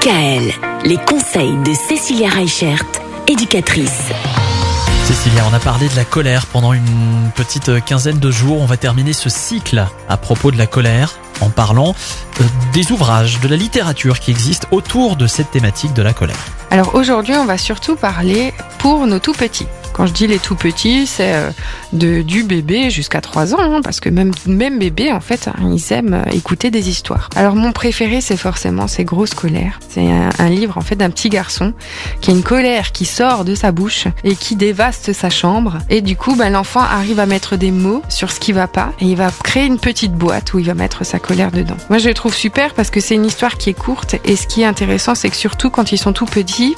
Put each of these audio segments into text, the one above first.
DKL, les conseils de Cécilia Reichert, éducatrice. Cécilia, on a parlé de la colère pendant une petite quinzaine de jours. On va terminer ce cycle à propos de la colère en parlant euh, des ouvrages, de la littérature qui existe autour de cette thématique de la colère. Alors aujourd'hui, on va surtout parler pour nos tout petits. Quand je dis les tout petits, c'est euh, du bébé jusqu'à 3 ans, hein, parce que même même bébé, en fait, hein, ils aiment euh, écouter des histoires. Alors mon préféré, c'est forcément C'est Grosse colère. C'est un, livre en fait d'un petit garçon qui a une colère qui sort de sa bouche et qui dévaste sa chambre. Et du coup, ben, l'enfant arrive à mettre des mots sur ce qui va pas et il va créer une petite boîte où il va mettre sa colère dedans. Moi, je le trouve super parce que c'est une histoire qui est courte et ce qui est intéressant, c'est que surtout quand ils sont tout petits,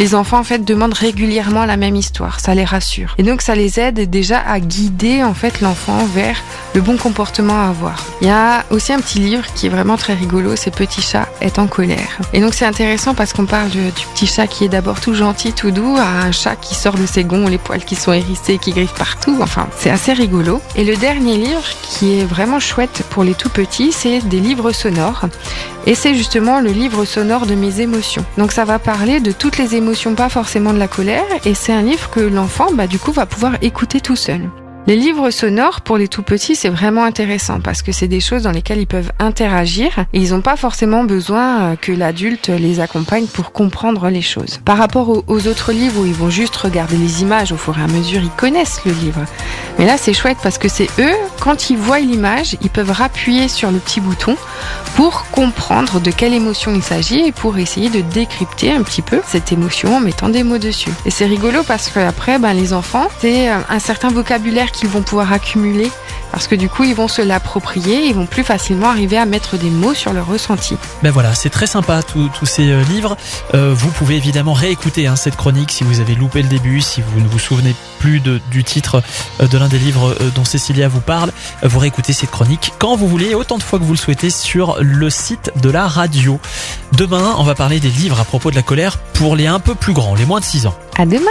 les enfants en fait demandent régulièrement la même histoire. Ça les rassure. Et donc ça les aide déjà à guider en fait l'enfant vers le bon comportement à avoir. Il y a aussi un petit livre qui est vraiment très rigolo, c'est Petit chat est en colère. Et donc c'est intéressant parce qu'on parle du, petit chat qui est d'abord tout gentil, tout doux, à un chat qui sort de ses gonds, les poils qui sont hérissés, qui griffent partout. Enfin, c'est assez rigolo. Et le dernier livre qui est vraiment chouette pour les tout petits, c'est des livres sonores. Et c'est justement le livre sonore de mes émotions. Donc ça va parler de toutes les émotions, pas forcément de la colère, et c'est un livre que l'enfant, bah, du coup, va pouvoir écouter tout seul. Les livres sonores pour les tout petits, c'est vraiment intéressant parce que c'est des choses dans lesquelles ils peuvent interagir et ils n'ont pas forcément besoin euh, que l'adulte les accompagne pour comprendre les choses. Par rapport aux autres livres où ils vont juste regarder les images au fur et à mesure, ils connaissent le livre. Mais là, c'est chouette parce que c'est eux, quand ils voient l'image, ils peuvent appuyer sur le petit bouton pour comprendre de quelle émotion il s'agit et pour essayer de décrypter un petit peu cette émotion en mettant des mots dessus. Et c'est rigolo parce qu'après, ben, les enfants, c'est euh, un certain vocabulaire qu'ils vont pouvoir accumuler parce que du coup ils vont se l'approprier, ils vont plus facilement arriver à mettre des mots sur leur ressenti. Ben voilà, c'est très sympa tous ces euh, livres. Euh, vous pouvez évidemment réécouter hein, cette chronique si vous avez loupé le début, si vous ne vous souvenez plus de, du titre euh, de l'un des livres dont Cécilia vous parle. Vous réécoutez cette chronique quand vous voulez, autant de fois que vous le souhaitez sur le site de la radio. Demain, on va parler des livres à propos de la colère pour les un peu plus grands, les moins de 6 ans. À demain.